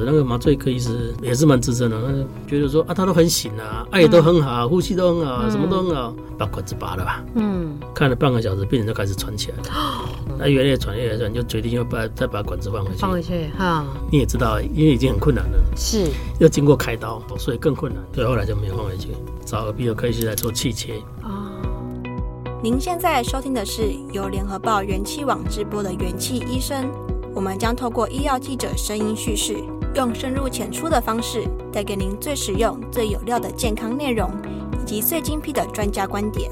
子，那个麻醉科医师也是蛮资深的，他就觉得说啊，他都很醒啊，爱也都很好，呼吸都很好，什么都很好，把管子拔了吧。嗯，看了半个小时，病人就开始喘起来了。那越来越喘，越来越喘，就决定要把再把管子放回去。放回去哈。你也知道，因为已经很困难了，是要经过开刀，所以更困难。所以后来就没有放回去，找耳鼻喉科医师来做气切。啊。您现在收听的是由联合报元气网直播的元气医生。我们将透过医药记者声音叙事，用深入浅出的方式，带给您最实用、最有料的健康内容，以及最精辟的专家观点。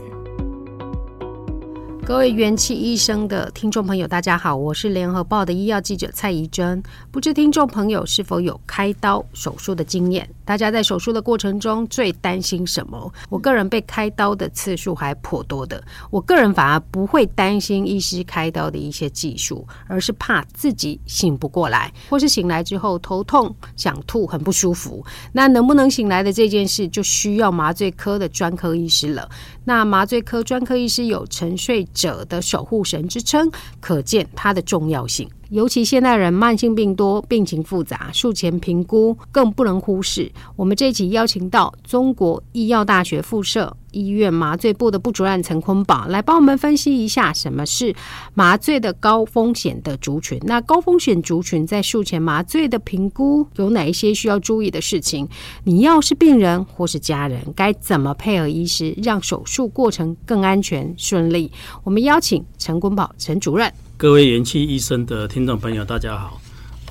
各位元气医生的听众朋友，大家好，我是联合报的医药记者蔡怡珍。不知听众朋友是否有开刀手术的经验？大家在手术的过程中最担心什么？我个人被开刀的次数还颇多的。我个人反而不会担心医师开刀的一些技术，而是怕自己醒不过来，或是醒来之后头痛、想吐、很不舒服。那能不能醒来的这件事，就需要麻醉科的专科医师了。那麻醉科专科医师有沉睡者的守护神之称，可见它的重要性。尤其现代人慢性病多，病情复杂，术前评估更不能忽视。我们这一期邀请到中国医药大学附设医院麻醉部的部主任陈坤宝来帮我们分析一下什么是麻醉的高风险的族群。那高风险族群在术前麻醉的评估有哪一些需要注意的事情？你要是病人或是家人，该怎么配合医师，让手术过程更安全顺利？我们邀请陈坤宝陈主任。各位元气医生的听众朋友，大家好，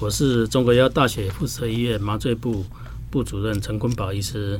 我是中国药大学附设医院麻醉部部主任陈坤宝医师。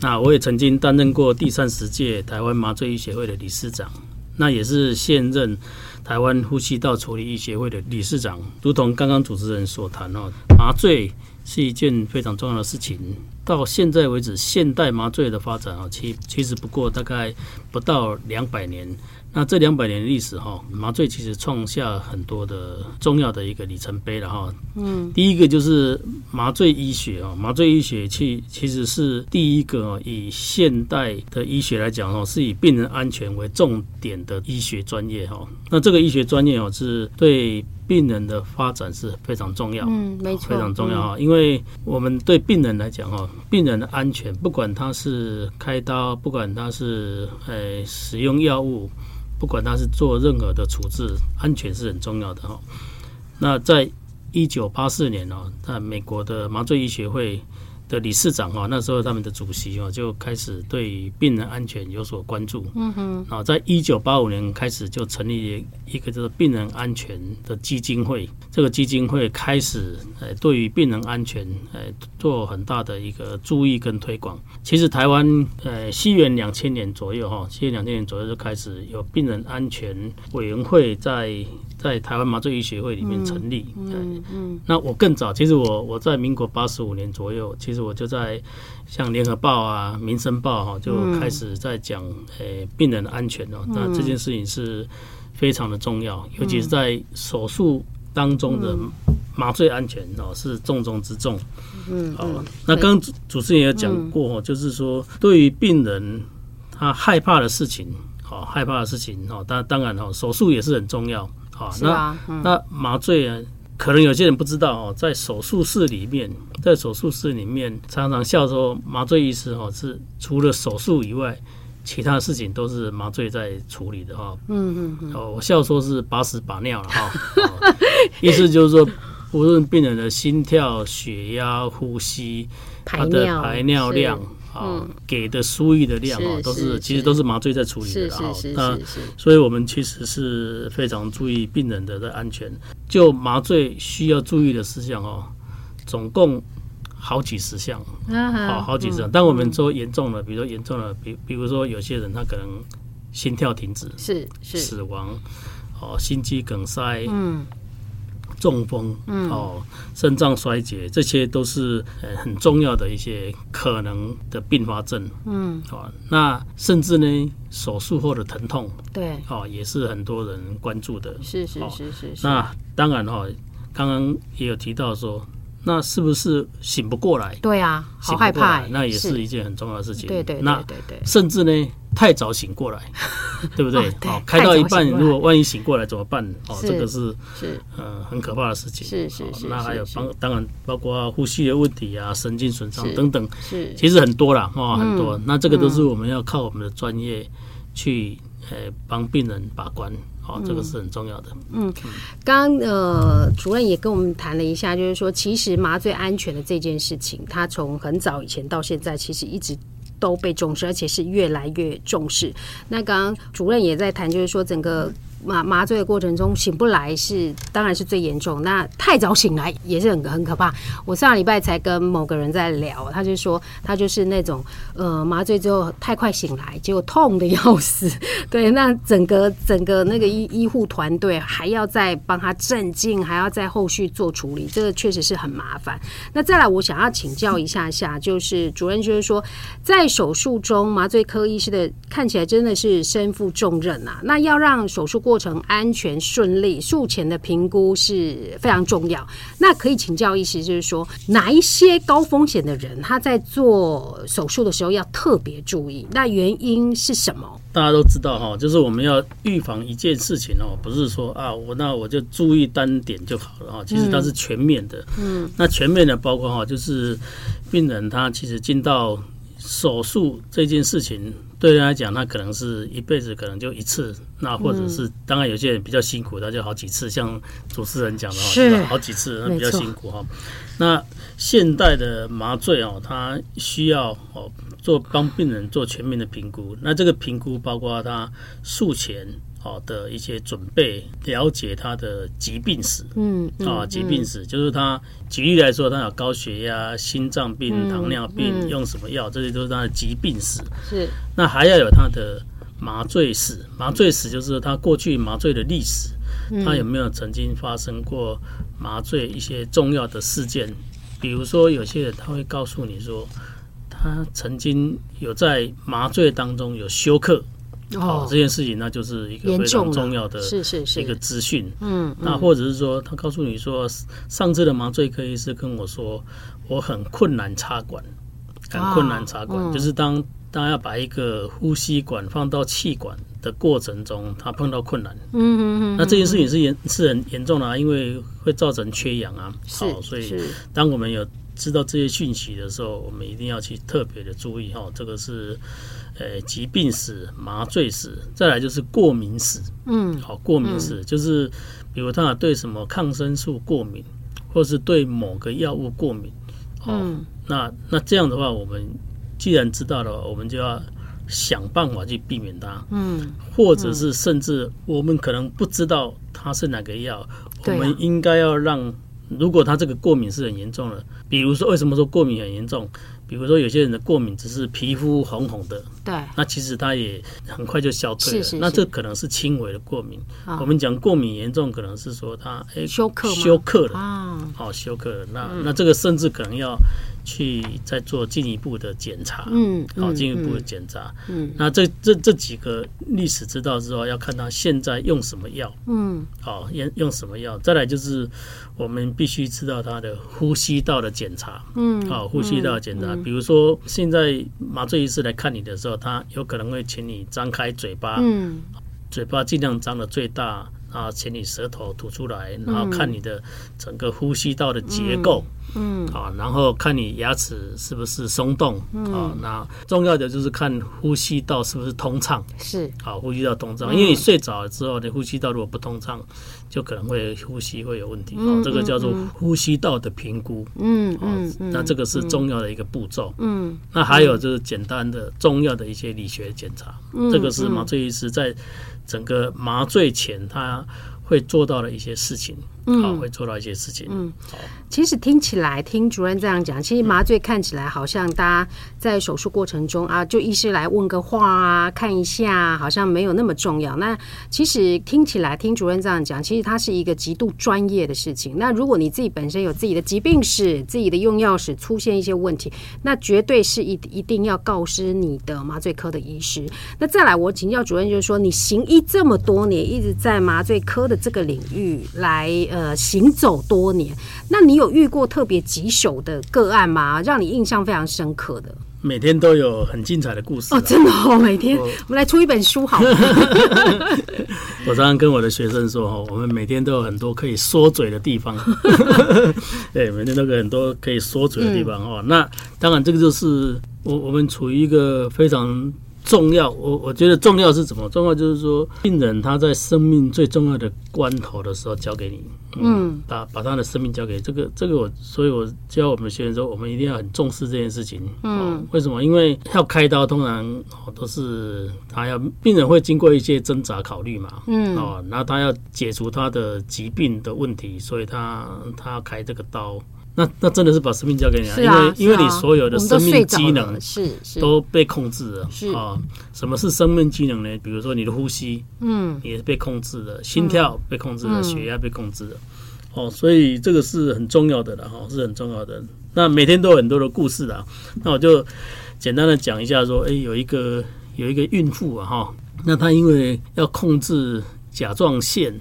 那我也曾经担任过第三十届台湾麻醉医学会的理事长，那也是现任台湾呼吸道处理医学会的理事长。如同刚刚主持人所谈哦，麻醉是一件非常重要的事情。到现在为止，现代麻醉的发展啊，其其实不过大概不到两百年。那这两百年的历史哈，麻醉其实创下很多的重要的一个里程碑了哈。嗯，第一个就是麻醉医学啊，麻醉医学其其实是第一个以现代的医学来讲哦，是以病人安全为重点的医学专业哈。那这个医学专业哦，是对病人的发展是非常重要。嗯，没错，非常重要哈，因为我们对病人来讲哈，病人的安全，不管他是开刀，不管他是呃使用药物。不管他是做任何的处置，安全是很重要的哈。那在一九八四年呢，在美国的麻醉医学会的理事长哈，那时候他们的主席哦就开始对病人安全有所关注。嗯哼。啊，在一九八五年开始就成立一个叫做病人安全的基金会。这个基金会开始呃对于病人安全呃做很大的一个注意跟推广。其实台湾呃西元两千年左右哈，西元两千年左右就开始有病人安全委员会在。在台湾麻醉医学会里面成立，嗯嗯，嗯，那我更早，其实我我在民国八十五年左右，其实我就在像联合报啊、民生报哈，就开始在讲诶、欸、病人的安全哦。那这件事情是非常的重要，尤其是在手术当中的麻醉安全哦，是重中之重。嗯，好，那刚刚主持人也讲过，就是说对于病人他害怕的事情，好害怕的事情哦，当当然哈，手术也是很重要。啊，那、嗯、那麻醉啊，可能有些人不知道哦，在手术室里面，在手术室里面常常笑说，麻醉医师哦是除了手术以外，其他事情都是麻醉在处理的哈。嗯嗯嗯。哦，我笑说是把屎把尿了哈。意思就是说，无论病人的心跳、血压、呼吸，他的排尿量。啊，给的输液的量啊，都是其实都是麻醉在处理的啊。那所以我们其实是非常注意病人的的安全。就麻醉需要注意的事项哦，总共好几十项，好好几十项。但我们说严重了，比如说严重了，比比如说有些人他可能心跳停止，是是死亡，哦，心肌梗塞，嗯。中风，嗯，哦，肾脏衰竭，这些都是呃很重要的一些可能的并发症，嗯，好，那甚至呢，手术后的疼痛，对，哦，也是很多人关注的，是是是是，是。那当然哈，刚刚也有提到说，那是不是醒不过来？对啊，好害怕，那也是一件很重要的事情。对对对对对，甚至呢，太早醒过来，对不对？哦，哦，开到一半，如果万一醒过来怎么办？哦，这个是是呃很可怕的事情。是是是，那还有帮当然包括呼吸的问题啊，神经损伤等等，是其实很多啦，哦，很多。那这个都是我们要靠我们的专业去呃帮病人把关。哦，这个是很重要的。嗯，刚呃，主任也跟我们谈了一下，就是说，其实麻醉安全的这件事情，它从很早以前到现在，其实一直都被重视，而且是越来越重视。那刚刚主任也在谈，就是说整个。麻麻醉的过程中醒不来是当然是最严重，那太早醒来也是很很可怕。我上礼拜才跟某个人在聊，他就说他就是那种呃麻醉之后太快醒来，结果痛得要死。对，那整个整个那个医医护团队还要再帮他镇静，还要在后续做处理，这个确实是很麻烦。那再来，我想要请教一下下，就是主任就是说，在手术中麻醉科医师的看起来真的是身负重任啊。那要让手术过过程安全顺利，术前的评估是非常重要。那可以请教医师，就是说哪一些高风险的人他在做手术的时候要特别注意？那原因是什么？大家都知道哈，就是我们要预防一件事情哦，不是说啊，我那我就注意单点就好了哈。其实它是全面的，嗯，那全面的包括哈，就是病人他其实进到手术这件事情。对人来讲，他可能是一辈子可能就一次，那或者是当然有些人比较辛苦，他就好几次。像主持人讲的话，是好几次，那比较辛苦哈。那现代的麻醉哦，它需要哦做帮病人做全面的评估。那这个评估包括他术前。好的一些准备，了解他的疾病史，嗯，啊，疾病史就是他举例来说，他有高血压、心脏病、糖尿病，用什么药，这些都是他的疾病史。是，那还要有他的麻醉史，麻醉史就是他过去麻醉的历史，他有没有曾经发生过麻醉一些重要的事件？比如说，有些人他会告诉你说，他曾经有在麻醉当中有休克。哦，这件事情那就是一个非常重要的，是是是。一个资讯。嗯，那或者是说，他告诉你说，上次的麻醉科医师跟我说，我很困难插管，很困难插管，就是当当要把一个呼吸管放到气管的过程中，他碰到困难。嗯嗯嗯，那这件事情是严是很严重的啊，因为会造成缺氧啊。好，所以当我们有知道这些讯息的时候，我们一定要去特别的注意哈，这个是。呃，疾病史、麻醉史，再来就是过敏史。嗯，好，过敏史、嗯、就是，比如他对什么抗生素过敏，或是对某个药物过敏。哦、嗯，那那这样的话，我们既然知道了，我们就要想办法去避免它。嗯，或者是甚至我们可能不知道它是哪个药，嗯、我们应该要让，如果他这个过敏是很严重的，比如说为什么说过敏很严重？比如说，有些人的过敏只是皮肤红红的，对，那其实他也很快就消退了。是是是，那这可能是轻微的过敏。哦、我们讲过敏严重，可能是说他哎休克休克了啊，好休克了。那、嗯、那这个甚至可能要去再做进一步的检查，嗯，好进一步的检查。嗯，那这这这几个历史知道之后，要看他现在用什么药，嗯，好用用什么药。再来就是我们必须知道他的呼吸道的检查，嗯，好呼吸道检查。比如说，现在麻醉医师来看你的时候，他有可能会请你张开嘴巴，嗯，嘴巴尽量张的最大，啊请你舌头吐出来，然后看你的整个呼吸道的结构。嗯，好，然后看你牙齿是不是松动，啊，那重要的就是看呼吸道是不是通畅，是，好，呼吸道通畅，因为你睡着了之后，你呼吸道如果不通畅，就可能会呼吸会有问题，哦，这个叫做呼吸道的评估，嗯嗯，那这个是重要的一个步骤，嗯，那还有就是简单的重要的一些理学检查，这个是麻醉医师在整个麻醉前他会做到的一些事情。嗯，好，会做到一些事情。嗯，好。其实听起来，听主任这样讲，其实麻醉看起来好像大家在手术过程中啊，就医师来问个话啊，看一下，好像没有那么重要。那其实听起来，听主任这样讲，其实它是一个极度专业的事情。那如果你自己本身有自己的疾病史、自己的用药史出现一些问题，那绝对是一一定要告知你的麻醉科的医师。那再来，我请教主任，就是说你行医这么多年，一直在麻醉科的这个领域来。呃，行走多年，那你有遇过特别棘手的个案吗？让你印象非常深刻的？每天都有很精彩的故事哦，真的哦，每天我，我们来出一本书好吗？我常常跟我的学生说哦，我们每天都有很多可以说嘴的地方，对，每天都有很多可以说嘴的地方哦。嗯、那当然，这个就是我我们处于一个非常。重要，我我觉得重要是什么？重要就是说，病人他在生命最重要的关头的时候交给你，嗯，嗯把把他的生命交给这个这个我，所以我教我们学员说，我们一定要很重视这件事情。嗯，为什么？因为要开刀，通常哦都是他要病人会经过一些挣扎考虑嘛，嗯，哦，然后他要解除他的疾病的问题，所以他他要开这个刀。那那真的是把生命交给你啊，啊因为、啊、因为你所有的生命机能是是都被控制了啊。什么是生命机能呢？比如说你的呼吸，嗯，也是被控制的，心跳被控制的，血压被控制的。哦，所以这个是很重要的了哈，是很重要的。那每天都有很多的故事啊，那我就简单的讲一下，说，哎，有一个有一个孕妇啊哈，那她因为要控制甲状腺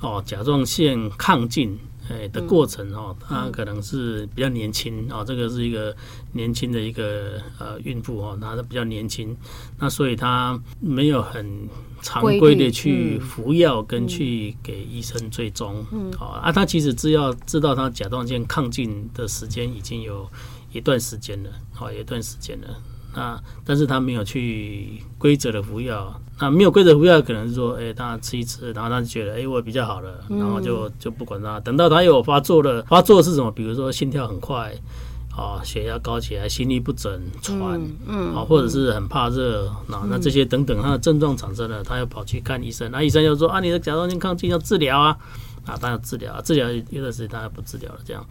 哦，甲状腺亢进。哎的过程哦，她可能是比较年轻哦，这个是一个年轻的一个呃孕妇哦，她比较年轻，那所以她没有很常规的去服药跟去给医生追踪，嗯，好啊，她其实只要知道她甲状腺亢进的时间已经有一段时间了，好，有一段时间了。啊，但是他没有去规则的服药，那没有规则服药，可能是说，哎、欸，他吃一吃，然后他就觉得，哎、欸，我比较好了，然后就就不管他。等到他有发作了，发作是什么？比如说心跳很快，啊，血压高起来，心律不整，喘，嗯，啊，或者是很怕热，那那这些等等，他的症状产生了，他要跑去看医生，那医生就说，啊，你的甲状腺亢进要治疗啊。啊，当然治疗啊，治疗一段时间大家不治疗了，这样，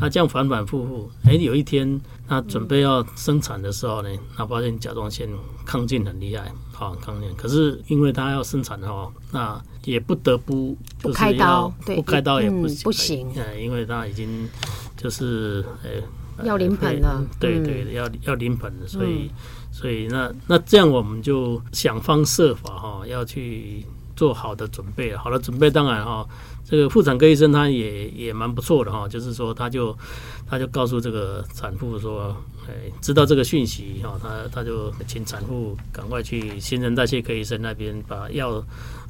那这样反反复复，哎，有一天他准备要生产的时候呢，他发现甲状腺亢进很厉害，好亢进，可是因为他要生产哈，那也不得不不开刀，对不开刀也不行，不行，哎，因为他已经就是呃要临盆了，对对，要要临盆了，所以所以那那这样我们就想方设法哈，要去做好的准备，好的准备当然哈。这个妇产科医生他也也蛮不错的哈，就是说他就他就告诉这个产妇说，哎，知道这个讯息哈，他他就请产妇赶快去新陈代谢科医生那边把药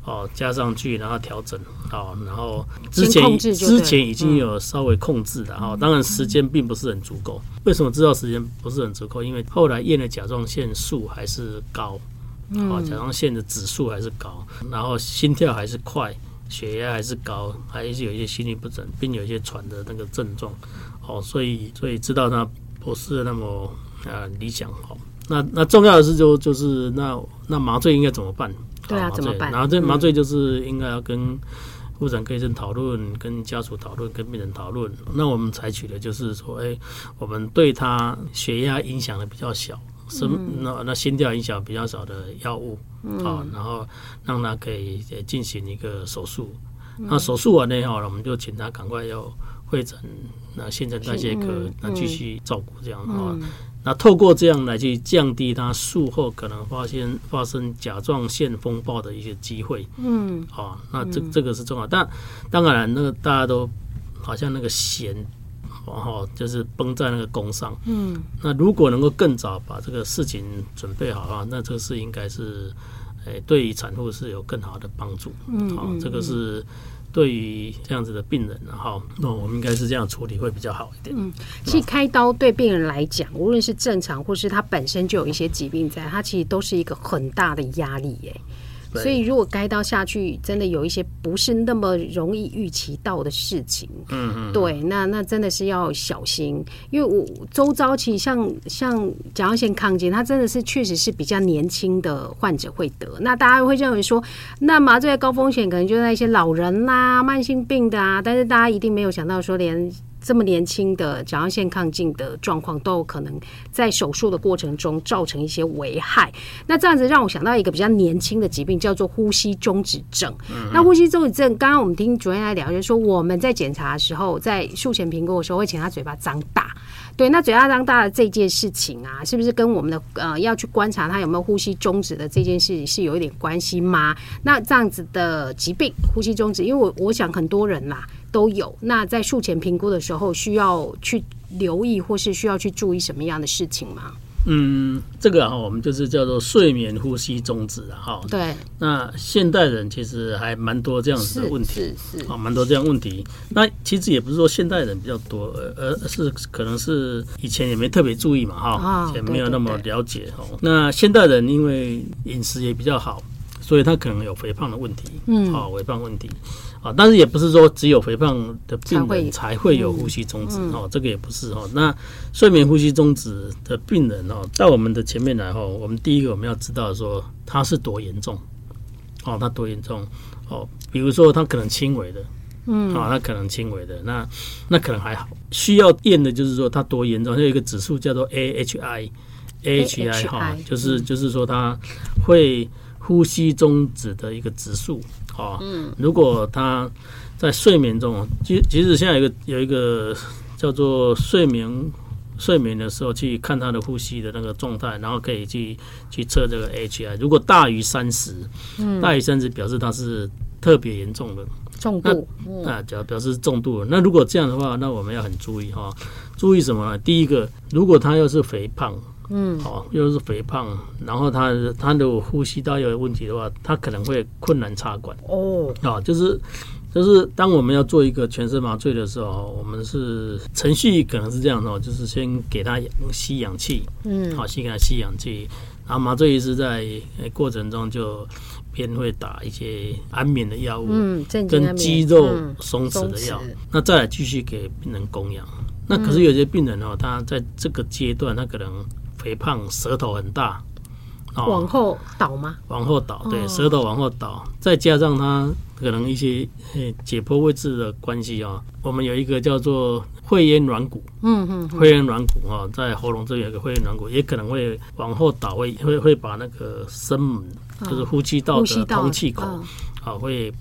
哦加上去，然后调整哦，然后之前之前已经有稍微控制的哈，当然时间并不是很足够。为什么知道时间不是很足够？因为后来验的甲状腺素还是高，啊，甲状腺的指数还是高，然后心跳还是快。血压还是高，还是有一些心律不整，并有一些喘的那个症状，哦，所以所以知道他不是那么啊理想，哦，那那重要的是就就是那那麻醉应该怎么办？对啊，怎么办？然后这麻醉就是应该要跟妇产科医生讨论，跟家属讨论，跟病人讨论。那我们采取的就是说，哎，我们对他血压影响的比较小。是那那心跳影响比较少的药物啊，然后让他可以进行一个手术。那手术完了以后，我们就请他赶快要会诊那新陈代谢科，那继续照顾这样啊。那透过这样来去降低他术后可能发现发生甲状腺风暴的一些机会。嗯，啊，那这这个是重要。但当然，那个大家都好像那个弦。然后就是绷在那个弓上。嗯，那如果能够更早把这个事情准备好的话，那这个事应该是，诶，对于产妇是有更好的帮助。嗯，好，这个是对于这样子的病人，然后那我们应该是这样处理会比较好一点。嗯，其实开刀对病人来讲，无论是正常或是他本身就有一些疾病在，他其实都是一个很大的压力耶。所以，如果该到下去，真的有一些不是那么容易预期到的事情，嗯嗯，对，那那真的是要小心，因为我周遭其实像像甲状腺亢进，它真的是确实是比较年轻的患者会得，那大家会认为说，那麻醉的高风险可能就在一些老人啦、慢性病的啊，但是大家一定没有想到说连。这么年轻的甲状腺亢进的状况都有可能在手术的过程中造成一些危害。那这样子让我想到一个比较年轻的疾病，叫做呼吸中止症。嗯、那呼吸中止症，刚刚我们听主任来聊，就是说我们在检查的时候，在术前评估的时候，会请他嘴巴张大。对，那嘴巴张大的这件事情啊，是不是跟我们的呃要去观察他有没有呼吸中止的这件事情是有一点关系吗？那这样子的疾病，呼吸中止，因为我我想很多人啦。都有。那在术前评估的时候，需要去留意或是需要去注意什么样的事情吗？嗯，这个哈，我们就是叫做睡眠呼吸终止啊，哈。对。那现代人其实还蛮多这样子的问题，是是，啊，蛮多这样问题。那其实也不是说现代人比较多，而而是可能是以前也没特别注意嘛，哈，也没有那么了解哦。那现代人因为饮食也比较好，所以他可能有肥胖的问题，嗯，好，肥胖问题。啊，但是也不是说只有肥胖的病人才会有呼吸中止哦，这个也不是哦。那睡眠呼吸中止的病人哦，到我们的前面来哦，我们第一个我们要知道说他是多严重哦，他多严重哦。比如说他可能轻微的，嗯，啊，他可能轻微的，那那可能还好。需要验的就是说他多严重，有一个指数叫做 AHI，AHI 哈，就是就是说他会呼吸中止的一个指数。哦，嗯，如果他在睡眠中，即即使现在有一个有一个叫做睡眠睡眠的时候去看他的呼吸的那个状态，然后可以去去测这个 AHI，如果大于三十，嗯，大于三十表示他是特别严重的重度，那表表示重度。那如果这样的话，那我们要很注意哈，注意什么呢？第一个，如果他要是肥胖。嗯，好，又是肥胖，然后他他的呼吸道有问题的话，他可能会困难插管哦。啊，就是就是当我们要做一个全身麻醉的时候，我们是程序可能是这样的，就是先给他吸氧气，嗯，好，先给他吸氧气，然后麻醉医师在过程中就边会打一些安眠的药物，嗯，跟肌肉松弛的药，那再来继续给病人供氧。那可是有些病人哦，他在这个阶段，他可能。肥胖，舌头很大，哦、往后倒吗？往后倒，对，舌头往后倒，再加上他可能一些解剖位置的关系啊，我们有一个叫做会咽软骨，嗯嗯，会咽软骨啊，在喉咙这里有个会咽软骨，也可能会往后倒，会会会把那个声门，就是呼吸道的通气口啊，会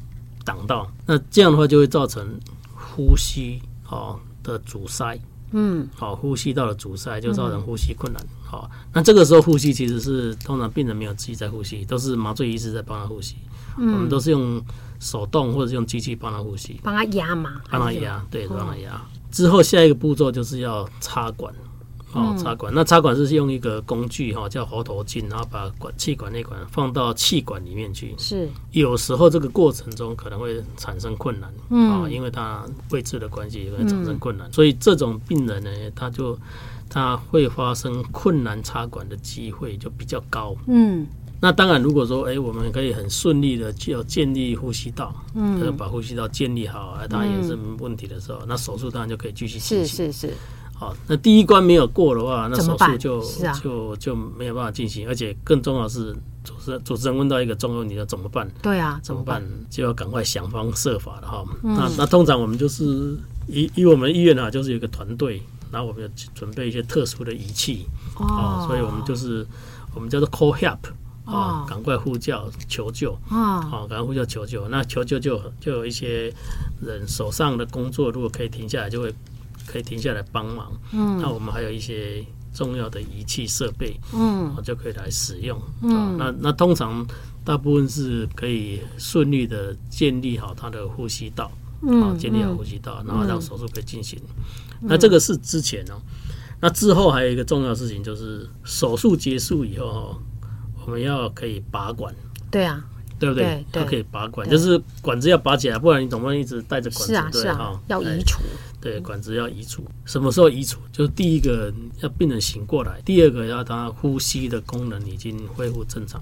挡到，那这样的话就会造成呼吸啊的阻塞。嗯，好，呼吸道的阻塞就造成呼吸困难。好，那这个时候呼吸其实是通常病人没有自己在呼吸，都是麻醉医师在帮他呼吸。我们都是用手动或者是用机器帮他呼吸，帮他压嘛，帮他压，对，帮他压。之后下一个步骤就是要插管。哦，插管，那插管是用一个工具哈，叫喉头镜，然后把管气管内管放到气管里面去。是，有时候这个过程中可能会产生困难，嗯，因为它位置的关系会产生困难，所以这种病人呢，他就他会发生困难插管的机会就比较高。嗯，那当然，如果说哎，我们可以很顺利的就建立呼吸道，嗯，把呼吸道建立好，它也是没问题的时候，那手术当然就可以继续进行。是是是。好，那第一关没有过的话，那手术就、啊、就就没有办法进行，而且更重要的是，主持人主持人问到一个重要问题，要怎么办？对啊，怎么办？就要赶快想方设法了哈。嗯、那那通常我们就是以以我们医院啊，就是有一个团队，然后我们要准备一些特殊的仪器哦，所以我们就是我们叫做 call help 啊，赶快呼叫求救啊，好，赶快呼叫求救。那求救就就有一些人手上的工作，如果可以停下来，就会。可以停下来帮忙，嗯，那我们还有一些重要的仪器设备，嗯，就可以来使用，嗯，那那通常大部分是可以顺利的建立好他的呼吸道，嗯，建立好呼吸道，然后让手术可以进行。那这个是之前哦，那之后还有一个重要事情就是手术结束以后，我们要可以拔管，对啊。对不对？它可以拔管，就是管子要拔起来，不然你总不能一直带着管子。是啊，是啊，要移除。对，管子要移除。什么时候移除？就是第一个要病人醒过来，第二个要他呼吸的功能已经恢复正常，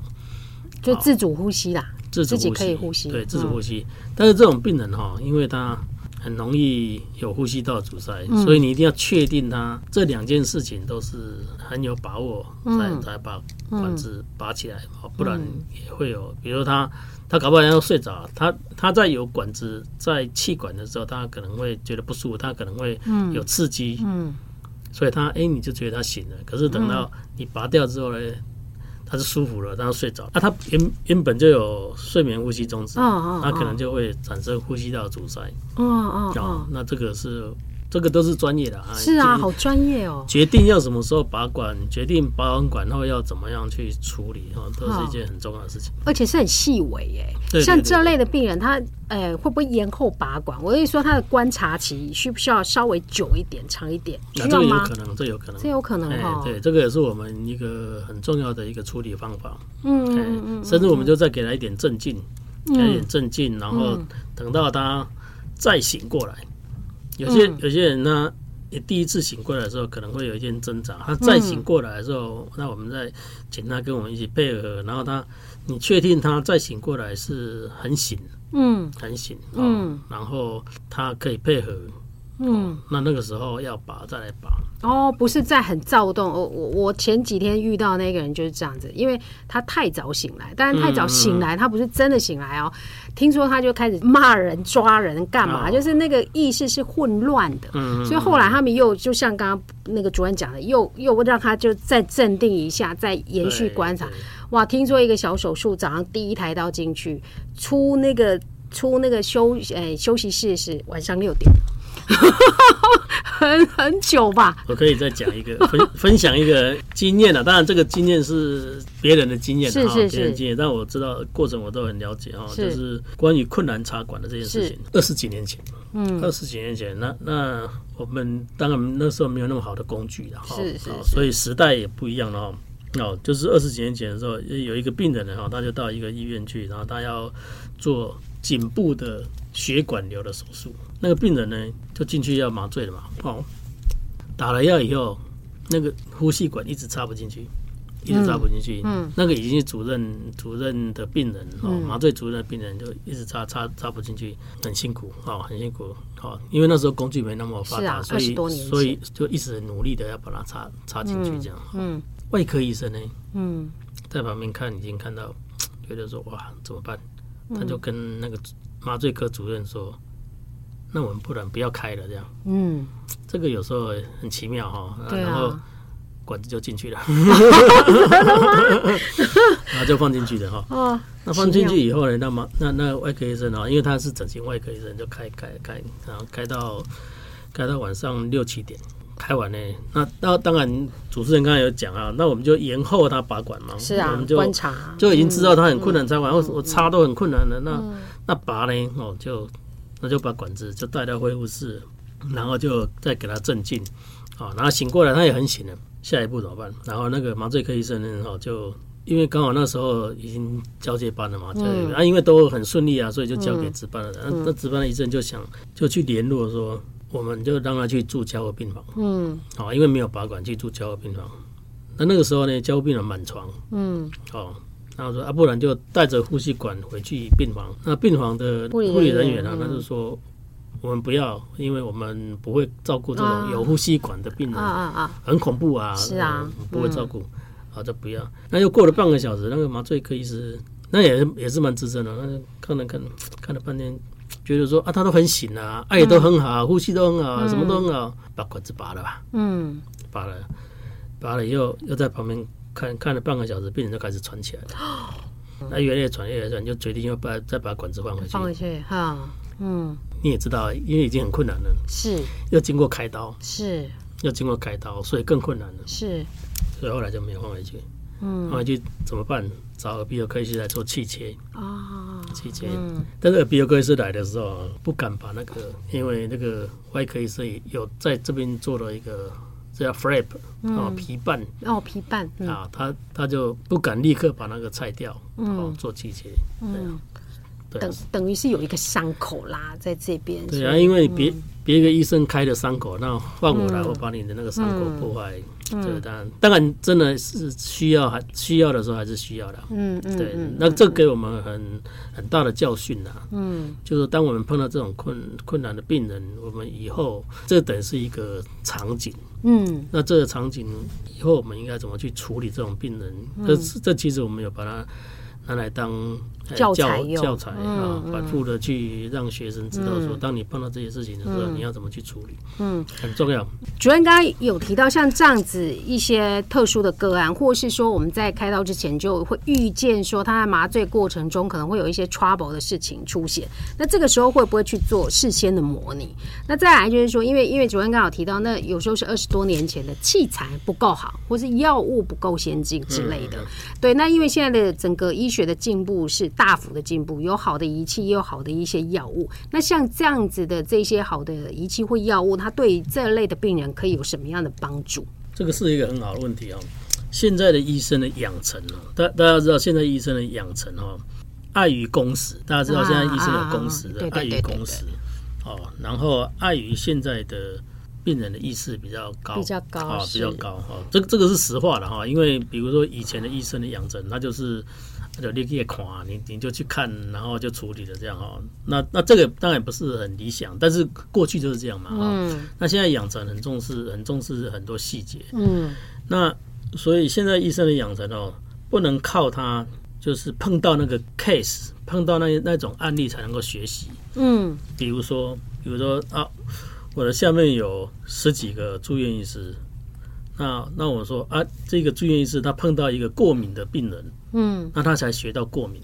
就自主呼吸啦，自己可以呼吸。对，自主呼吸。但是这种病人哈，因为他。很容易有呼吸道阻塞，嗯、所以你一定要确定他这两件事情都是很有把握，才、嗯、才把管子拔起来，嗯、不然也会有，比如他他搞不好要睡着，他他在有管子在气管的时候，他可能会觉得不舒服，他可能会有刺激，所以他哎你就觉得他醒了，可是等到你拔掉之后呢？他是舒服了，然后睡着。那、啊、他原原本就有睡眠呼吸中止，他可能就会产生呼吸道阻塞。哦哦哦，那这个是这个都是专业的啊。是啊，好专业哦。决定要什么时候拔管，决定拔完管后要怎么样去处理哈，都是一件很重要的事情。而且是很细微耶。像这类的病人，他呃会不会延后拔管？我跟你说，他的观察期需不需要稍微久一点、长一点？需要吗？这有可能，这有可能，这有可能哈。对，这个也是我们一个很重要的一个处理方法。嗯嗯嗯。甚至我们就再给他一点镇静，给他一点镇静，然后等到他再醒过来。有些有些人呢，你第一次醒过来的时候，可能会有一点挣扎。他再醒过来的时候，那我们再请他跟我们一起配合，然后他，你确定他再醒过来是很醒，嗯，很醒，嗯，然后他可以配合。嗯，那那个时候要拔再来拔哦，不是在很躁动。我我我前几天遇到那个人就是这样子，因为他太早醒来，但是太早醒来，他不是真的醒来哦。听说他就开始骂人、抓人干嘛，就是那个意识是混乱的。嗯，所以后来他们又就像刚刚那个主任讲的，又又让他就再镇定一下，再延续观察。哇，听说一个小手术，早上第一台刀进去，出那个出那个休呃休息室是晚上六点。很很久吧，我可以再讲一个分 分享一个经验啊。当然，这个经验是别人的经验，是是是别人经验，但我知道过程我都很了解哈。就是关于困难插管的这件事情，二十几年前，嗯，二十几年前，那那我们当然那时候没有那么好的工具了哈，是是，所以时代也不一样了哈。哦，就是二十几年前的时候，有一个病人呢哈，他就到一个医院去，然后他要做颈部的血管瘤的手术。那个病人呢，就进去要麻醉了嘛，哦，打了药以后，那个呼吸管一直插不进去，一直插不进去。嗯，那个已经是主任主任的病人哦，麻醉主任的病人就一直插插插不进去，很辛苦哦，很辛苦哦，因为那时候工具没那么发达，所以所以就一直很努力的要把它插插进去这样。嗯，外科医生呢，嗯，在旁边看已经看到，觉得说哇怎么办？他就跟那个麻醉科主任说。那我们不然不要开了，这样。嗯，这个有时候很奇妙哈。然后管子就进去了，然后就放进去的哈。哦。那放进去以后呢？那么那那外科医生啊，因为他是整形外科医生，就开开开，然后开到开到晚上六七点，开完呢。那那当然，主持人刚才有讲啊，那我们就延后他拔管嘛。是啊。我们就观察，就已经知道他很困难插管，我我插都很困难的。那那拔呢？哦，就。那就把管子就带到恢复室，然后就再给他镇静，啊，然后醒过来他也很醒了。下一步怎么办？然后那个麻醉科医生呢，哦，就因为刚好那时候已经交接班了嘛，嗯、啊，因为都很顺利啊，所以就交给值班的人。嗯、那值班的医生就想就去联络说，我们就让他去住交合病房，嗯，好，因为没有拔管去住交合病房。那那个时候呢，加护病房满床，嗯，哦。然后说啊，不然就带着呼吸管回去病房。那病房的护理人员啊，他就说我们不要，因为我们不会照顾这种有呼吸管的病人，啊啊啊。很恐怖啊，是啊，不会照顾，好，就不要。那又过了半个小时，那个麻醉科医师那也也是蛮资深的，那就看了看，看了半天，觉得说啊，他都很醒啊，爱也都很好，呼吸都很好，什么都很好，把管子拔了吧，嗯，拔了，拔了以后又在旁边。看看了半个小时，病人就开始喘起来了。那越来越喘，越来越喘，就决定要把再把管子放回去。放回去哈，嗯。你也知道，因为已经很困难了，是。要经过开刀，是。要经过开刀，所以更困难了，是。所以后来就没有放回去。嗯。放回去怎么办？找耳鼻喉科医师来做气切。啊。气切。嗯。但是耳鼻喉科医师来的时候，不敢把那个，因为那个外科医师有在这边做了一个。叫 flap 哦，皮瓣。哦，皮瓣啊，他他就不敢立刻把那个拆掉，哦，做季节，嗯，等等于是有一个伤口啦，在这边。对啊，因为别别个医生开的伤口，那换我来，我把你的那个伤口破坏。这个当然，当然真的是需要，还需要的时候还是需要的。嗯嗯，对，那这给我们很很大的教训呐。嗯，就是当我们碰到这种困困难的病人，我们以后这等于是一个场景。嗯，那这个场景以后我们应该怎么去处理这种病人？这这其实我们有把它拿来当。教材教材啊，嗯、反复的去让学生知道说，嗯、当你碰到这些事情的时候，嗯、你要怎么去处理，嗯，很重要。主任刚刚有提到像这样子一些特殊的个案，或是说我们在开刀之前就会预见说他在麻醉过程中可能会有一些 trouble 的事情出现，那这个时候会不会去做事先的模拟？那再来就是说，因为因为主任刚好提到，那有时候是二十多年前的器材不够好，或是药物不够先进之类的，嗯、对。那因为现在的整个医学的进步是。大幅的进步，有好的仪器，也有好的一些药物。那像这样子的这些好的仪器或药物，它对这类的病人可以有什么样的帮助？这个是一个很好的问题哦。现在的医生的养成哦，大大家知道，现在医生的养成哦，碍于工时。大家知道，现在医生有工时的，碍于工时哦。然后碍于现在的病人的意识比较高，比较高啊，比较高哈。这个这个是实话的哈，因为比如说以前的医生的养成，他就是。就你可以看，你你就去看，然后就处理了这样哈。那那这个当然不是很理想，但是过去就是这样嘛。嗯。那现在养成很重视，很重视很多细节。嗯。那所以现在医生的养成哦，不能靠他就是碰到那个 case，碰到那那种案例才能够学习。嗯。比如说，比如说啊，我的下面有十几个住院医师。那那我说啊，这个住院医师他碰到一个过敏的病人，嗯，那他才学到过敏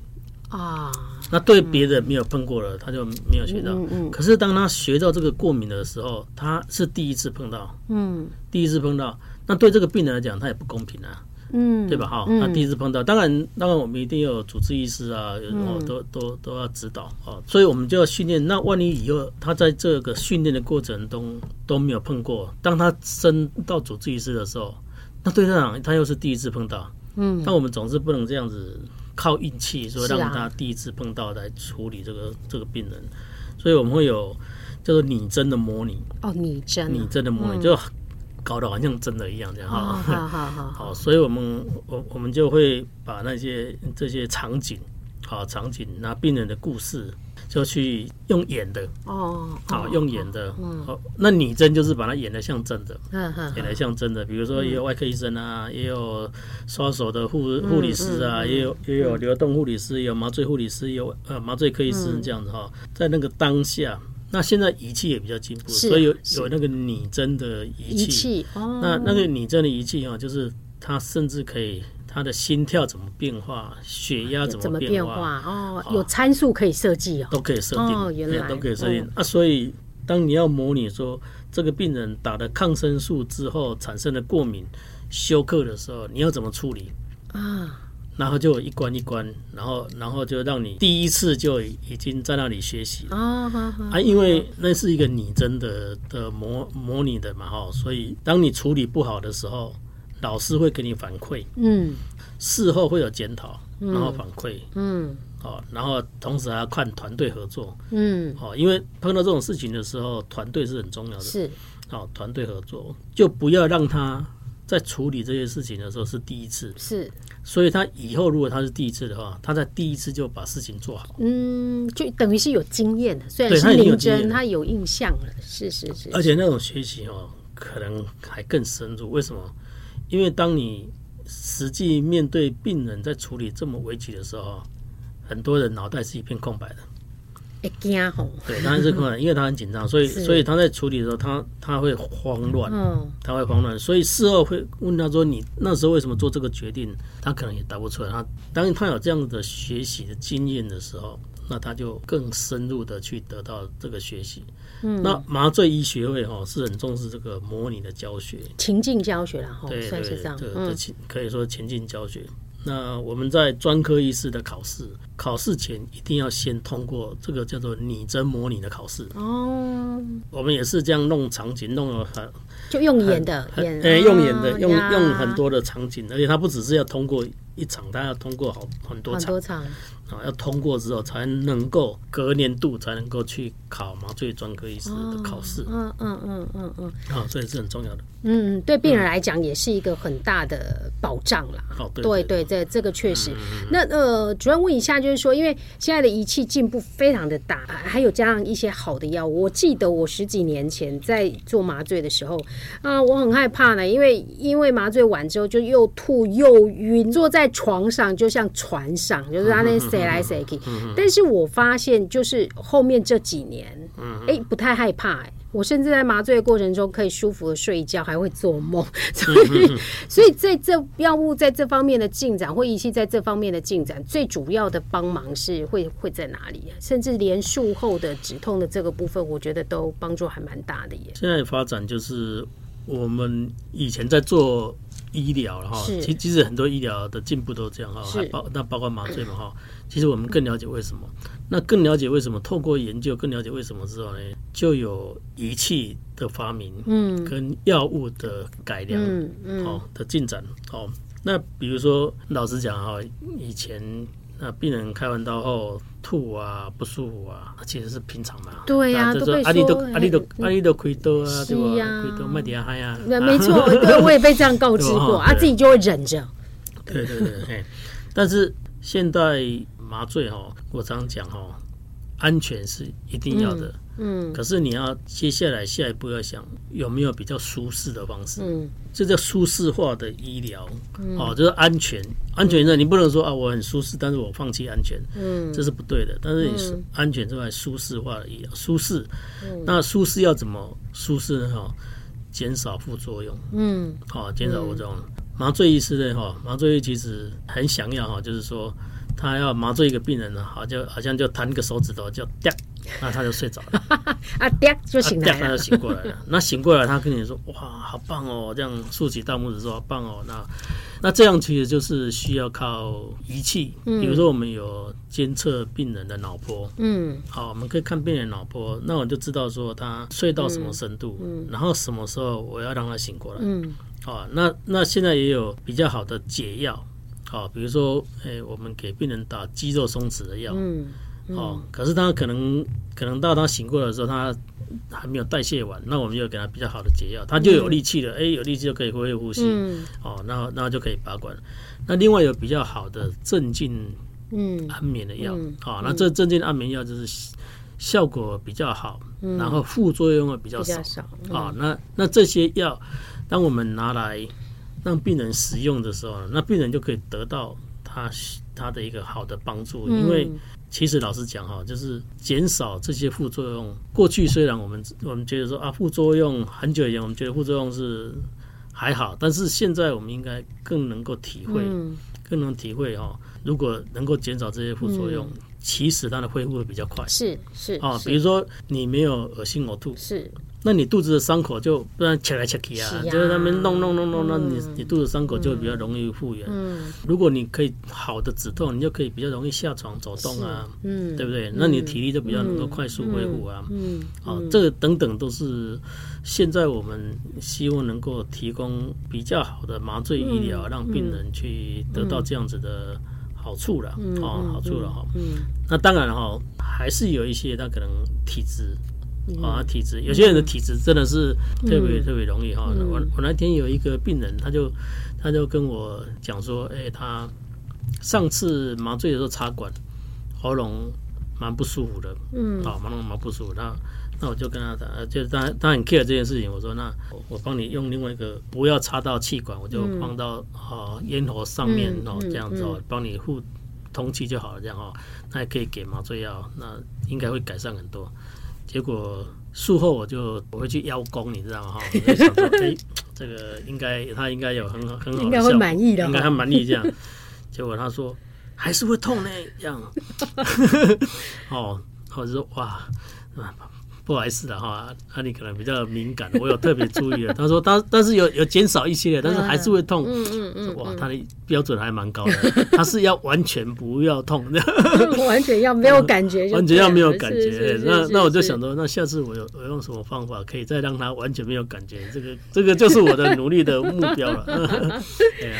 啊。那对别人没有碰过的，他就没有学到。嗯嗯。可是当他学到这个过敏的时候，他是第一次碰到，嗯，第一次碰到，那对这个病人来讲，他也不公平啊。嗯，对吧？哈，他第一次碰到，当然，当然，我们一定要有主治医师啊，哦，都都都要指导啊，所以我们就要训练。那万一以后他在这个训练的过程中都没有碰过，当他升到主治医师的时候，那对他讲，他又是第一次碰到。嗯，但我们总是不能这样子靠运气，说让他第一次碰到来处理这个这个病人，所以我们会有叫做拟真的模拟。哦，拟真，拟真的模拟就。搞得好像真的一样，这样哈。好好好，好，所以我们我我们就会把那些这些场景，好场景，那病人的故事，就去用演的哦，好用演的，好，那拟真就是把它演的像真的，演的像真的。比如说，也有外科医生啊，也有刷手的护护理师啊，也有也有流动护理师，也有麻醉护理师，有呃麻醉科医师这样子哈，在那个当下。那现在仪器也比较进步，所以有有那个拟真的仪器。哦，那那个拟真的仪器啊，就是它甚至可以，它的心跳怎么变化，血压怎么变化哦，有参数可以设计哦，都可以设定哦，原来。都可以设定。啊。所以当你要模拟说这个病人打了抗生素之后产生的过敏休克的时候，你要怎么处理？啊？然后就一关一关，然后然后就让你第一次就已经在那里学习啊啊！因为那是一个拟真的的模模拟的嘛哈，所以当你处理不好的时候，老师会给你反馈，嗯，事后会有检讨，然后反馈，嗯，哦，然后同时还要看团队合作，嗯，哦，因为碰到这种事情的时候，团队是很重要的，是，哦，团队合作就不要让他。在处理这些事情的时候是第一次，是，所以他以后如果他是第一次的话，他在第一次就把事情做好，嗯，就等于是有经验的，虽然是拟真，他有印象了，是是是，而且那种学习哦，可能还更深入。为什么？因为当你实际面对病人在处理这么危急的时候，很多人脑袋是一片空白的。会惊吼，对，当然是困难，因为他很紧张，所以所以他在处理的时候，他他会慌乱，嗯，他会慌乱，所以事后会问他说：“你那时候为什么做这个决定？”他可能也答不出来。他当他有这样的学习的经验的时候，那他就更深入的去得到这个学习。嗯，那麻醉医学会哈是很重视这个模拟的教学，情境教学啦，对，算是这样，这情可以说情境教学。那我们在专科医师的考试，考试前一定要先通过这个叫做拟真模拟的考试。哦，我们也是这样弄场景，弄了很就用演的演，哎，用演的，用用很多的场景，而且它不只是要通过一场，它要通过好很多场多场。啊，要通过之后才能够隔年度才能够去考麻醉专科医师的考试。嗯嗯嗯嗯嗯。啊，这也是很重要的。嗯，对病人来讲也是一个很大的保障啦。哦，对对对，这这个确实。那呃，主任问一下，就就是说，因为现在的仪器进步非常的大，还有加上一些好的药物。我记得我十几年前在做麻醉的时候啊，我很害怕呢，因为因为麻醉完之后就又吐又晕，坐在床上就像船上，就是他那塞来塞去。但是我发现就是后面这几年，哎，不太害怕哎。我甚至在麻醉的过程中可以舒服的睡一觉，还会做梦。所以，所以在这药物在这方面的进展，或仪器在这方面的进展，最主要的帮忙是会会在哪里？甚至连术后的止痛的这个部分，我觉得都帮助还蛮大的耶。现在发展就是我们以前在做医疗了哈，其其实很多医疗的进步都这样哈，还包那包括麻醉嘛哈。其实我们更了解为什么。那更了解为什么？透过研究更了解为什么之后呢，就有仪器的发明，嗯，跟药物的改良，嗯嗯，哦的进展，哦，那比如说老实讲哈，以前那病人开完刀后吐啊不舒服啊，其实是平常嘛，对呀，都被说，阿里都阿里都阿里都亏多啊，对吧？亏多卖点嗨呀，没错，对，我也被这样告知过，啊，自己就会忍着，对对对，但是现在。麻醉哈，我常讲哈，安全是一定要的。嗯，可是你要接下来下一步要想有没有比较舒适的方式。嗯，这叫舒适化的医疗。嗯，哦，就是安全，安全的你不能说啊，我很舒适，但是我放弃安全。嗯，这是不对的。但是你是安全之外，舒适化的医疗，舒适。那舒适要怎么舒适呢？哈，减少副作用。嗯，好，减少副作用。麻醉医师呢？哈，麻醉医其实很想要哈，就是说。他要麻醉一个病人呢，好像好像就弹一个手指头，就掉，那他就睡着了。啊，掉就醒了，他就醒过来了。那醒过来，他跟你说：“哇，好棒哦！”这样竖起大拇指说：“好棒哦！”那那这样其实就是需要靠仪器，比如说我们有监测病人的脑波，嗯，好，我们可以看病人脑波，那我就知道说他睡到什么深度，嗯，然后什么时候我要让他醒过来，嗯，好，那那现在也有比较好的解药。好，比如说，哎、欸，我们给病人打肌肉松弛的药，嗯，哦、嗯，可是他可能可能到他醒过来的时候，他还没有代谢完，那我们就给他比较好的解药，他就有力气了，哎、有力气就可以恢复呼吸，嗯，哦，那那就可以拔管。那另外有比较好的镇静、嗯，安眠的药，嗯，好、那这镇静安眠药就是效果比较好，嗯、然后副作用会比较少，啊、嗯哦，那那这些药，当我们拿来。让病人使用的时候，那病人就可以得到他他的一个好的帮助。因为其实老实讲哈，就是减少这些副作用。过去虽然我们我们觉得说啊，副作用很久以前我们觉得副作用是还好，但是现在我们应该更能够体会，更能体会哈。如果能够减少这些副作用，其实它的恢复会比较快。是是啊，比如说你没有恶心呕吐是。那你肚子的伤口就不然切来切去啊，就是他们弄弄弄弄，那你你肚子伤口就比较容易复原。嗯，如果你可以好的止痛，你就可以比较容易下床走动啊，嗯，对不对？那你体力就比较能够快速恢复啊。嗯，好，这个等等都是现在我们希望能够提供比较好的麻醉医疗，让病人去得到这样子的好处了。哦，好处了哈。嗯，那当然哈，还是有一些他可能体质。啊，体质有些人的体质真的是特别特别容易哈。我我那天有一个病人，他就他就跟我讲说，哎，他上次麻醉的时候插管，喉咙蛮不舒服的，嗯，啊，喉咙蛮不舒服。那那我就跟他讲，就是他他很 care 这件事情。我说，那我帮你用另外一个，不要插到气管，我就放到啊咽喉上面哦，这样子哦，帮你互通气就好了，这样哦。那也可以给麻醉药，那应该会改善很多。结果术后我就我会去邀功，你知道吗？哈，我就想说，哎、欸，这个应该他应该有很好很好应该会满意的，应该很满意这样。结果他说还是会痛呢，这样。哦，我就说哇。不好意思的哈，那你可能比较敏感，我有特别注意了。他说，但但是有有减少一些，但是还是会痛。嗯嗯嗯。哇，他的标准还蛮高的，他是要完全不要痛 的，完全要没有感觉，完全要没有感觉。那那我就想说，那下次我有我用什么方法可以再让他完全没有感觉？这个这个就是我的努力的目标了。对啊，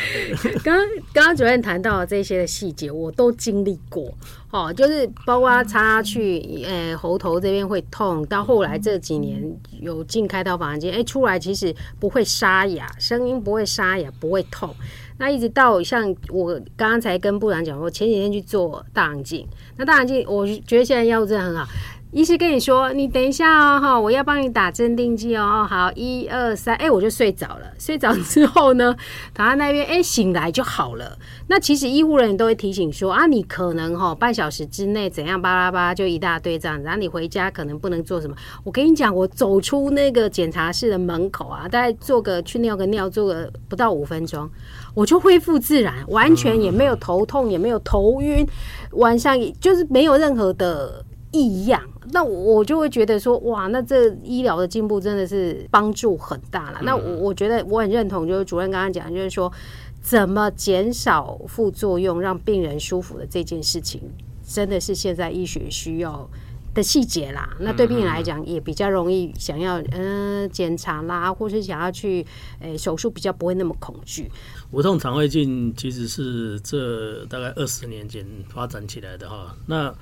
刚刚刚刚主任谈到的这些的细节，我都经历过。哦，就是包括插去，呃，喉头这边会痛到。到后来这几年有进开刀房间，哎，出来其实不会沙哑，声音不会沙哑，不会痛。那一直到像我刚才跟部长讲我，前几天去做大肠镜，那大肠镜我觉得现在药物真的很好。医师跟你说，你等一下哦，哈，我要帮你打镇定剂哦。好，一二三，哎，我就睡着了。睡着之后呢，躺在那边，哎，醒来就好了。那其实医护人员都会提醒说啊，你可能哈半小时之内怎样巴拉巴拉就一大堆这样子，然后你回家可能不能做什么。我跟你讲，我走出那个检查室的门口啊，大概做个去尿个尿，做个不到五分钟，我就恢复自然，完全也没有头痛，也没有头晕，晚上就是没有任何的异样。那我就会觉得说，哇，那这医疗的进步真的是帮助很大了。那我我觉得我很认同，就是主任刚刚讲，就是说怎么减少副作用，让病人舒服的这件事情，真的是现在医学需要的细节啦。那对病人来讲，也比较容易想要嗯检查啦，或是想要去诶手术，比较不会那么恐惧。无痛肠胃镜其实是这大概二十年前发展起来的哈。那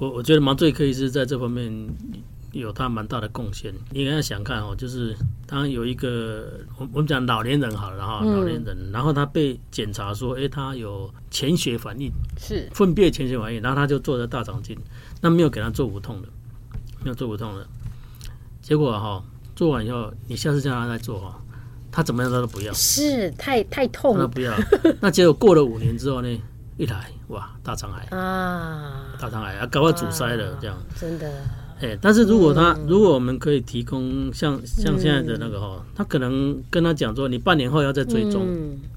我我觉得麻醉科医师在这方面有他蛮大的贡献。你应该想看哦，就是当有一个我我们讲老年人好了哈，老年人，然后他被检查说，哎，他有潜血反应，是粪便潜血反应，然后他就做了大肠镜，那没有给他做无痛的，没有做无痛的，结果哈做完以后，你下次叫他再做哈，他怎么样他都不要，是太太痛了，他不要。那结果过了五年之后呢？一来哇，大肠癌啊，大肠癌啊，搞到阻塞了，这样真的。哎，但是如果他，如果我们可以提供像像现在的那个哈，他可能跟他讲说，你半年后要再追踪，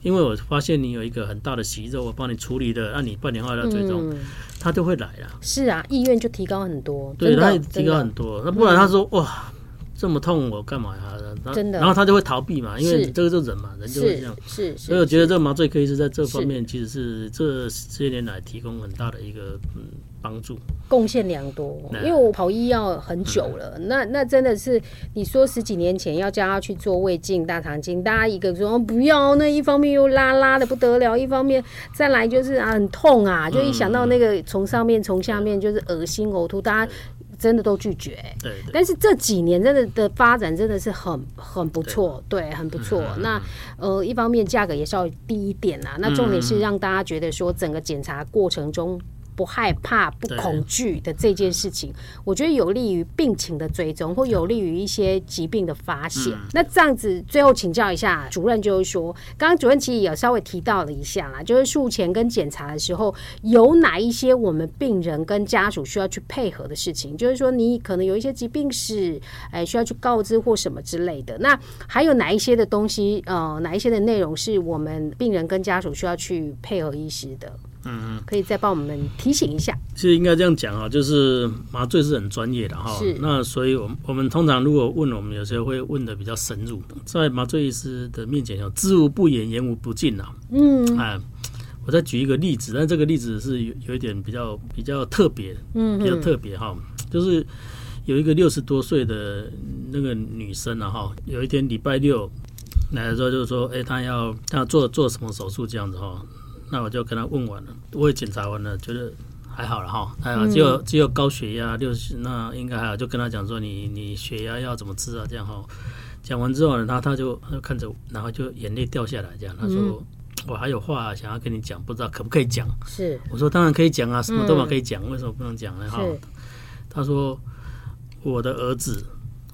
因为我发现你有一个很大的息肉，我帮你处理的，那你半年后要追踪，他就会来了。是啊，意愿就提高很多，对，他提高很多。那不然他说哇。这么痛，我干嘛呀？真的，然后他就会逃避嘛，因为这个就人嘛，人就会这样。是，所以我觉得这个麻醉科医师在这方面其实是这些年来提供很大的一个嗯帮助，贡献良多。因为我跑医药很久了，那那真的是你说十几年前要叫他去做胃镜、大肠镜，大家一个说不要，那一方面又拉拉的不得了，一方面再来就是啊很痛啊，就一想到那个从上面从下面就是恶心呕吐，大家。真的都拒绝，对。但是这几年真的的发展真的是很很不错，对，很不错。那呃，一方面价格也稍微低一点啦，那重点是让大家觉得说整个检查过程中。不害怕、不恐惧的这件事情，我觉得有利于病情的追踪，或有利于一些疾病的发现。那这样子，最后请教一下主任，就是说，刚刚主任其实也稍微提到了一下啦，就是术前跟检查的时候，有哪一些我们病人跟家属需要去配合的事情？就是说，你可能有一些疾病史，哎，需要去告知或什么之类的。那还有哪一些的东西，呃，哪一些的内容是我们病人跟家属需要去配合医师的？嗯嗯，可以再帮我们提醒一下。其实应该这样讲啊，就是麻醉是很专业的哈。是。那所以，我们我们通常如果问我们，有时候会问的比较深入，在麻醉医师的面前，有知无不言，言无不尽呐。嗯。哎，我再举一个例子，但这个例子是有有一点比较比较特别，嗯，比较特别哈，就是有一个六十多岁的那个女生啊哈，有一天礼拜六来的时候，就是说，哎，她要她要做做什么手术这样子哈。那我就跟他问完了，我也检查完了，觉得还好了哈，还好，只有只有高血压六十，那应该还好，就跟他讲说你你血压要怎么治啊？这样哈，讲完之后呢，他他就他就看着我，然后就眼泪掉下来，这样他说我还有话想要跟你讲，不知道可不可以讲？是，我说当然可以讲啊，什么都嘛可以讲，为什么不能讲呢？哈，他说我的儿子，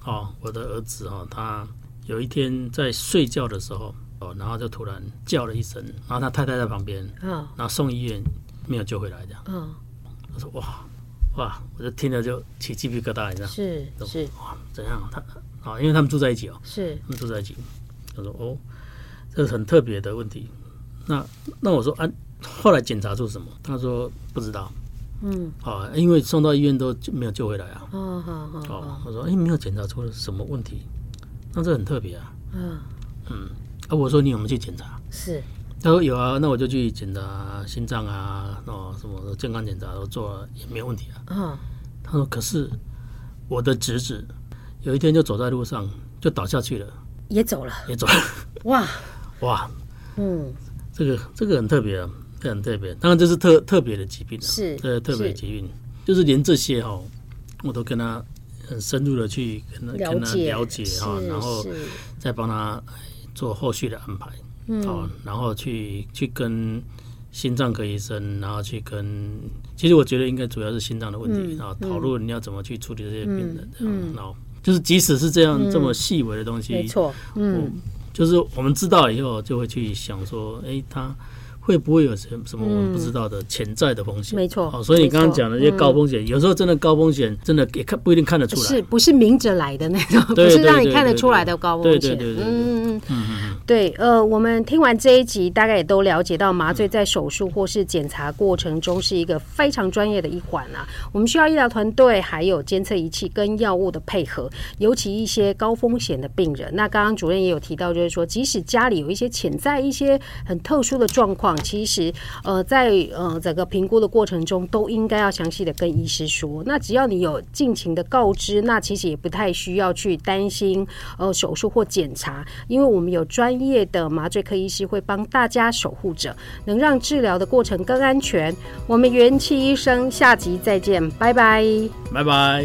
哦，我的儿子哦，他有一天在睡觉的时候。哦，然后就突然叫了一声，然后他太太在旁边，然后送医院没有救回来，这样。嗯，他说哇哇，我就听了就起鸡皮疙瘩，你知道？是是哇，怎样？他啊，因为他们住在一起哦，是他们住在一起。他说哦，这是很特别的问题。那那我说啊，后来检查出什么？他说不知道。嗯，啊，因为送到医院都没有救回来啊。哦好好。哦，我说哎，没有检查出什么问题，那这很特别啊。嗯嗯。啊，我说你有没有去检查？是，他说有啊，那我就去检查心脏啊，哦，什么健康检查都做了，也没有问题啊。嗯，他说可是我的侄子有一天就走在路上就倒下去了，也走了，也走了。哇哇，嗯，这个这个很特别啊，这很特别。当然这是特特别的疾病，是，呃，特别的疾病，就是连这些哦，我都跟他很深入的去跟他跟他了解啊，然后再帮他做后续的安排，好，然后去去跟心脏科医生，然后去跟，其实我觉得应该主要是心脏的问题，然后讨论你要怎么去处理这些病人，然后就是即使是这样这么细微的东西，没错，嗯，就是我们知道以后就会去想说，哎，他。会不会有什什么我们不知道的潜在的风险？没错，好，所以你刚刚讲的这些高风险，有时候真的高风险，真的也看不一定看得出来，是不是明着来的那种？不是让你看得出来的高风险。嗯嗯嗯对，呃，我们听完这一集，大概也都了解到，麻醉在手术或是检查过程中是一个非常专业的一环啊。我们需要医疗团队，还有监测仪器跟药物的配合，尤其一些高风险的病人。那刚刚主任也有提到，就是说，即使家里有一些潜在一些很特殊的状况。其实，呃，在呃整个评估的过程中，都应该要详细的跟医师说。那只要你有尽情的告知，那其实也不太需要去担心呃手术或检查，因为我们有专业的麻醉科医师会帮大家守护着，能让治疗的过程更安全。我们元气医生下集再见，拜拜，拜拜。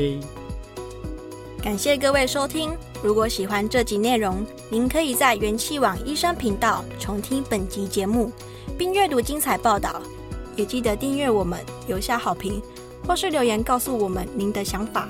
感谢各位收听。如果喜欢这集内容，您可以在元气网医生频道重听本集节目。并阅读精彩报道，也记得订阅我们，留下好评，或是留言告诉我们您的想法。